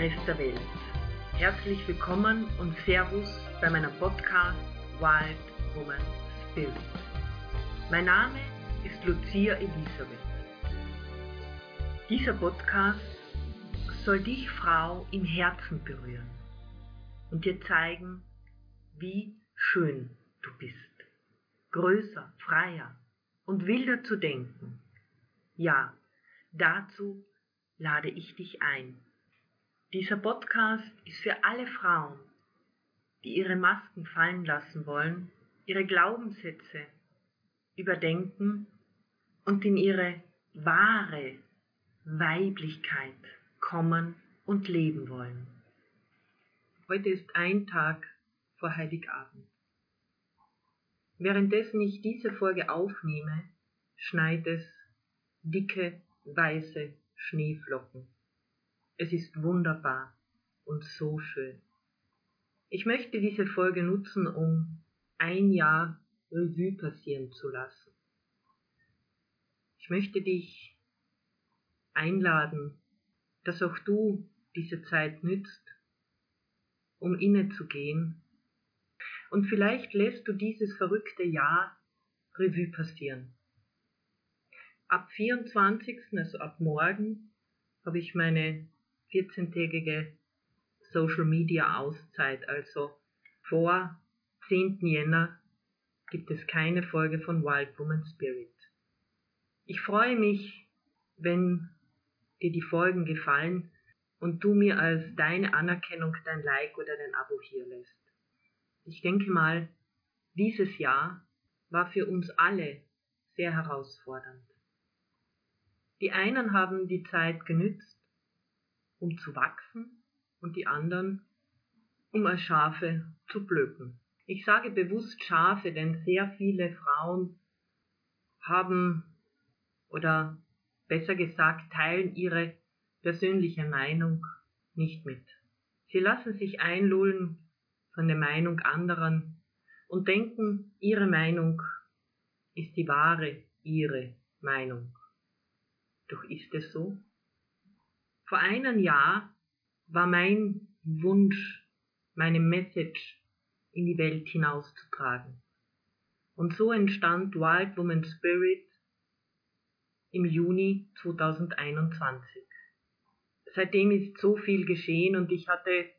Rest der Welt. Herzlich willkommen und Servus bei meinem Podcast Wild Woman Spirit. Mein Name ist Lucia Elisabeth. Dieser Podcast soll dich, Frau, im Herzen berühren und dir zeigen, wie schön du bist. Größer, freier und wilder zu denken. Ja, dazu lade ich dich ein. Dieser Podcast ist für alle Frauen, die ihre Masken fallen lassen wollen, ihre Glaubenssätze überdenken und in ihre wahre Weiblichkeit kommen und leben wollen. Heute ist ein Tag vor Heiligabend. Währenddessen ich diese Folge aufnehme, schneit es dicke, weiße Schneeflocken. Es ist wunderbar und so schön. Ich möchte diese Folge nutzen, um ein Jahr Revue passieren zu lassen. Ich möchte dich einladen, dass auch du diese Zeit nützt, um innezugehen. Und vielleicht lässt du dieses verrückte Jahr Revue passieren. Ab 24., also ab morgen, habe ich meine 14-tägige Social Media Auszeit, also vor 10. Jänner gibt es keine Folge von Wild Woman Spirit. Ich freue mich, wenn dir die Folgen gefallen und du mir als deine Anerkennung dein Like oder dein Abo hier lässt. Ich denke mal, dieses Jahr war für uns alle sehr herausfordernd. Die einen haben die Zeit genützt, um zu wachsen und die anderen, um als Schafe zu blöken. Ich sage bewusst Schafe, denn sehr viele Frauen haben oder besser gesagt teilen ihre persönliche Meinung nicht mit. Sie lassen sich einlullen von der Meinung anderen und denken, ihre Meinung ist die wahre, ihre Meinung. Doch ist es so? Vor einem Jahr war mein Wunsch, meine Message in die Welt hinauszutragen. Und so entstand Wild Woman Spirit im Juni 2021. Seitdem ist so viel geschehen und ich hatte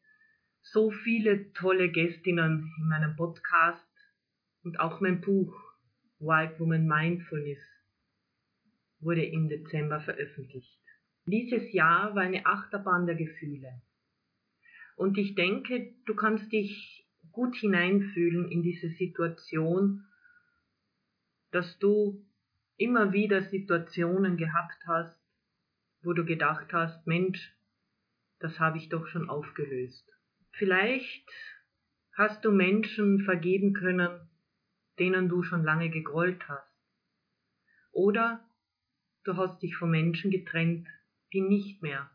so viele tolle Gästinnen in meinem Podcast und auch mein Buch Wild Woman Mindfulness wurde im Dezember veröffentlicht. Dieses Jahr war eine Achterbahn der Gefühle. Und ich denke, du kannst dich gut hineinfühlen in diese Situation, dass du immer wieder Situationen gehabt hast, wo du gedacht hast, Mensch, das habe ich doch schon aufgelöst. Vielleicht hast du Menschen vergeben können, denen du schon lange gegrollt hast. Oder du hast dich von Menschen getrennt, die nicht mehr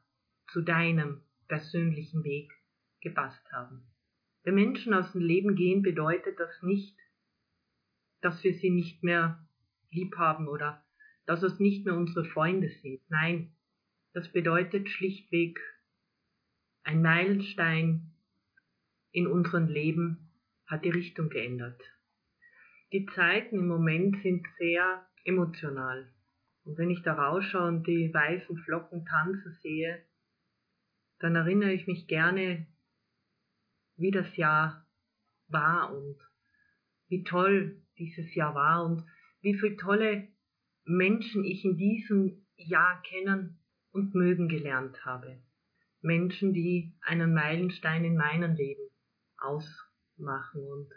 zu deinem persönlichen Weg gepasst haben. Wenn Menschen aus dem Leben gehen, bedeutet das nicht, dass wir sie nicht mehr lieb haben oder dass es nicht mehr unsere Freunde sind. Nein, das bedeutet schlichtweg ein Meilenstein in unserem Leben hat die Richtung geändert. Die Zeiten im Moment sind sehr emotional. Und wenn ich da rausschaue und die weißen Flocken tanzen sehe, dann erinnere ich mich gerne wie das Jahr war und wie toll dieses Jahr war und wie viele tolle Menschen ich in diesem Jahr kennen und mögen gelernt habe. Menschen, die einen Meilenstein in meinem Leben ausmachen. Und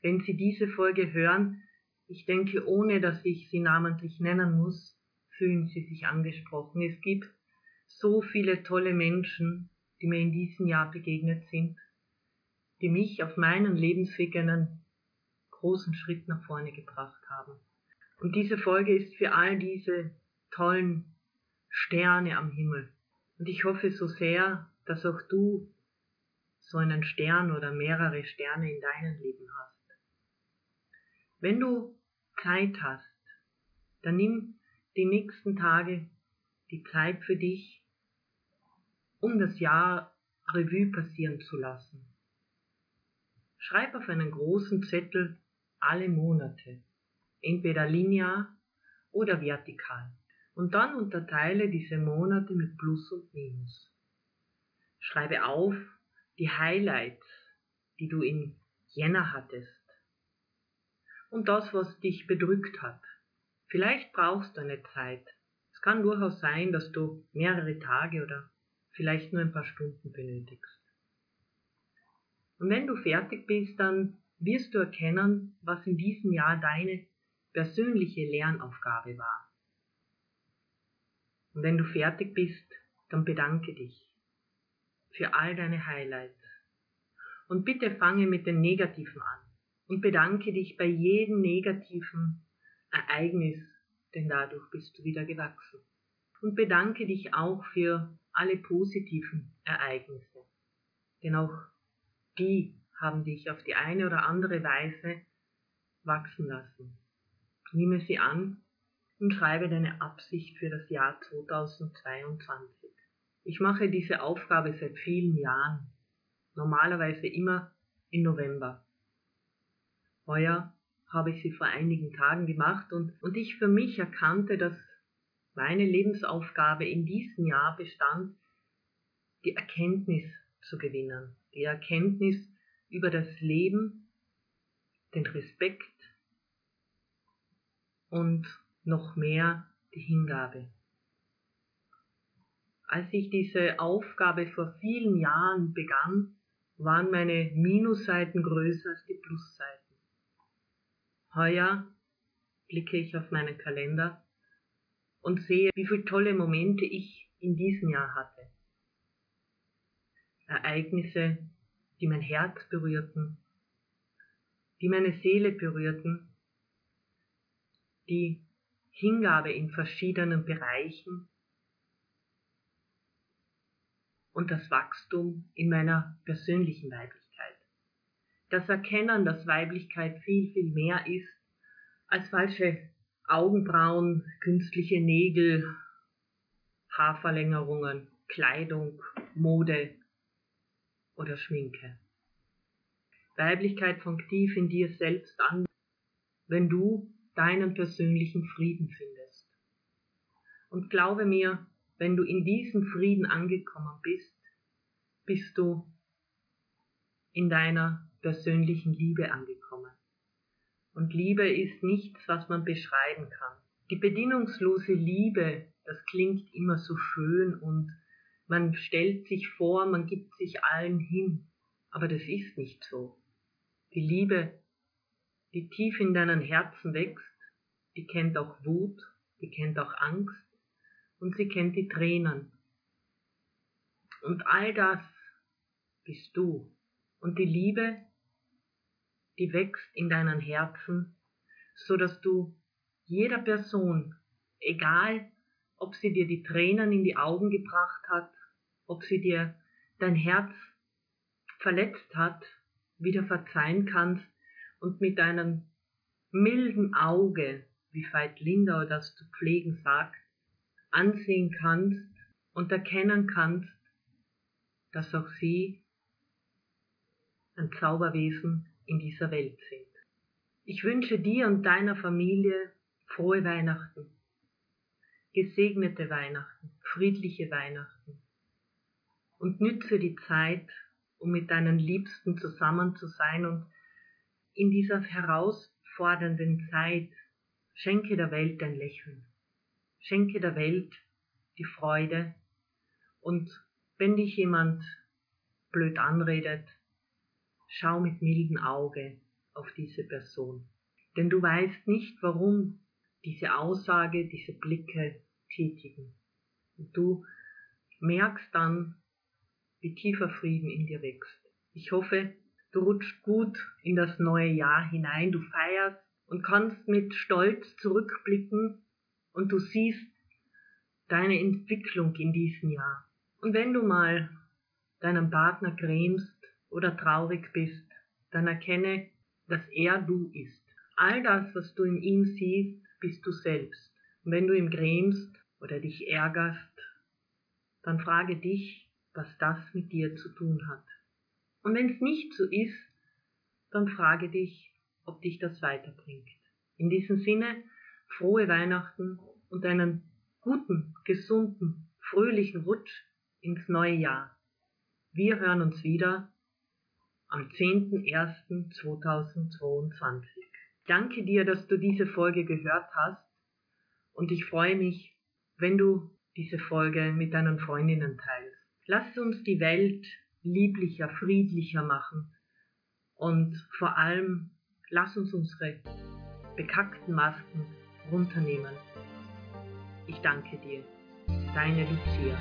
wenn Sie diese Folge hören, ich denke, ohne dass ich sie namentlich nennen muss, fühlen Sie sich angesprochen. Es gibt so viele tolle Menschen, die mir in diesem Jahr begegnet sind die mich auf meinen Lebensweg einen großen Schritt nach vorne gebracht haben. Und diese Folge ist für all diese tollen Sterne am Himmel. Und ich hoffe so sehr, dass auch du so einen Stern oder mehrere Sterne in deinem Leben hast. Wenn du Zeit hast, dann nimm die nächsten Tage die Zeit für dich, um das Jahr Revue passieren zu lassen. Schreib auf einen großen Zettel alle Monate, entweder linear oder vertikal, und dann unterteile diese Monate mit Plus und Minus. Schreibe auf die Highlights, die du in Jänner hattest, und das, was dich bedrückt hat. Vielleicht brauchst du eine Zeit. Es kann durchaus sein, dass du mehrere Tage oder vielleicht nur ein paar Stunden benötigst. Und wenn du fertig bist, dann wirst du erkennen, was in diesem Jahr deine persönliche Lernaufgabe war. Und wenn du fertig bist, dann bedanke dich für all deine Highlights. Und bitte fange mit den Negativen an und bedanke dich bei jedem negativen Ereignis, denn dadurch bist du wieder gewachsen. Und bedanke dich auch für alle positiven Ereignisse, denn auch die haben dich auf die eine oder andere Weise wachsen lassen. Nehme sie an und schreibe deine Absicht für das Jahr 2022. Ich mache diese Aufgabe seit vielen Jahren, normalerweise immer im November. Heuer habe ich sie vor einigen Tagen gemacht und, und ich für mich erkannte, dass meine Lebensaufgabe in diesem Jahr bestand, die Erkenntnis zu gewinnen, die Erkenntnis über das Leben, den Respekt und noch mehr die Hingabe. Als ich diese Aufgabe vor vielen Jahren begann, waren meine Minusseiten größer als die Plusseiten. Heuer blicke ich auf meinen Kalender und sehe, wie viele tolle Momente ich in diesem Jahr hatte. Ereignisse, die mein Herz berührten, die meine Seele berührten, die Hingabe in verschiedenen Bereichen und das Wachstum in meiner persönlichen Weiblichkeit. Das Erkennen, dass Weiblichkeit viel, viel mehr ist als falsche Augenbrauen, künstliche Nägel, Haarverlängerungen, Kleidung, Mode oder Schminke. Weiblichkeit fängt tief in dir selbst an, wenn du deinen persönlichen Frieden findest. Und glaube mir, wenn du in diesem Frieden angekommen bist, bist du in deiner persönlichen Liebe angekommen. Und Liebe ist nichts, was man beschreiben kann. Die bedingungslose Liebe, das klingt immer so schön und man stellt sich vor, man gibt sich allen hin, aber das ist nicht so. Die Liebe, die tief in deinem Herzen wächst, die kennt auch Wut, die kennt auch Angst und sie kennt die Tränen. Und all das bist du. Und die Liebe, die wächst in deinem Herzen, so dass du jeder Person, egal ob sie dir die Tränen in die Augen gebracht hat, ob sie dir dein Herz verletzt hat, wieder verzeihen kannst und mit deinem milden Auge, wie Veit Lindau das zu pflegen sagt, ansehen kannst und erkennen kannst, dass auch sie ein Zauberwesen in dieser Welt sind. Ich wünsche dir und deiner Familie frohe Weihnachten, gesegnete Weihnachten, friedliche Weihnachten und nütze die Zeit, um mit deinen Liebsten zusammen zu sein und in dieser herausfordernden Zeit schenke der Welt ein Lächeln, schenke der Welt die Freude und wenn dich jemand blöd anredet, schau mit mildem Auge auf diese Person. Denn du weißt nicht, warum diese Aussage, diese Blicke tätigen. Und du merkst dann, wie tiefer Frieden in dir wächst. Ich hoffe, du rutschst gut in das neue Jahr hinein, du feierst und kannst mit Stolz zurückblicken und du siehst deine Entwicklung in diesem Jahr. Und wenn du mal deinen Partner grämst, oder traurig bist, dann erkenne, dass er du ist. All das, was du in ihm siehst, bist du selbst. Und wenn du ihm grämst oder dich ärgerst, dann frage dich, was das mit dir zu tun hat. Und wenn es nicht so ist, dann frage dich, ob dich das weiterbringt. In diesem Sinne, frohe Weihnachten und einen guten, gesunden, fröhlichen Rutsch ins neue Jahr. Wir hören uns wieder am 10.01.2022. Danke dir, dass du diese Folge gehört hast und ich freue mich, wenn du diese Folge mit deinen Freundinnen teilst. Lass uns die Welt lieblicher, friedlicher machen und vor allem lass uns unsere bekackten Masken runternehmen. Ich danke dir. Deine Lucia.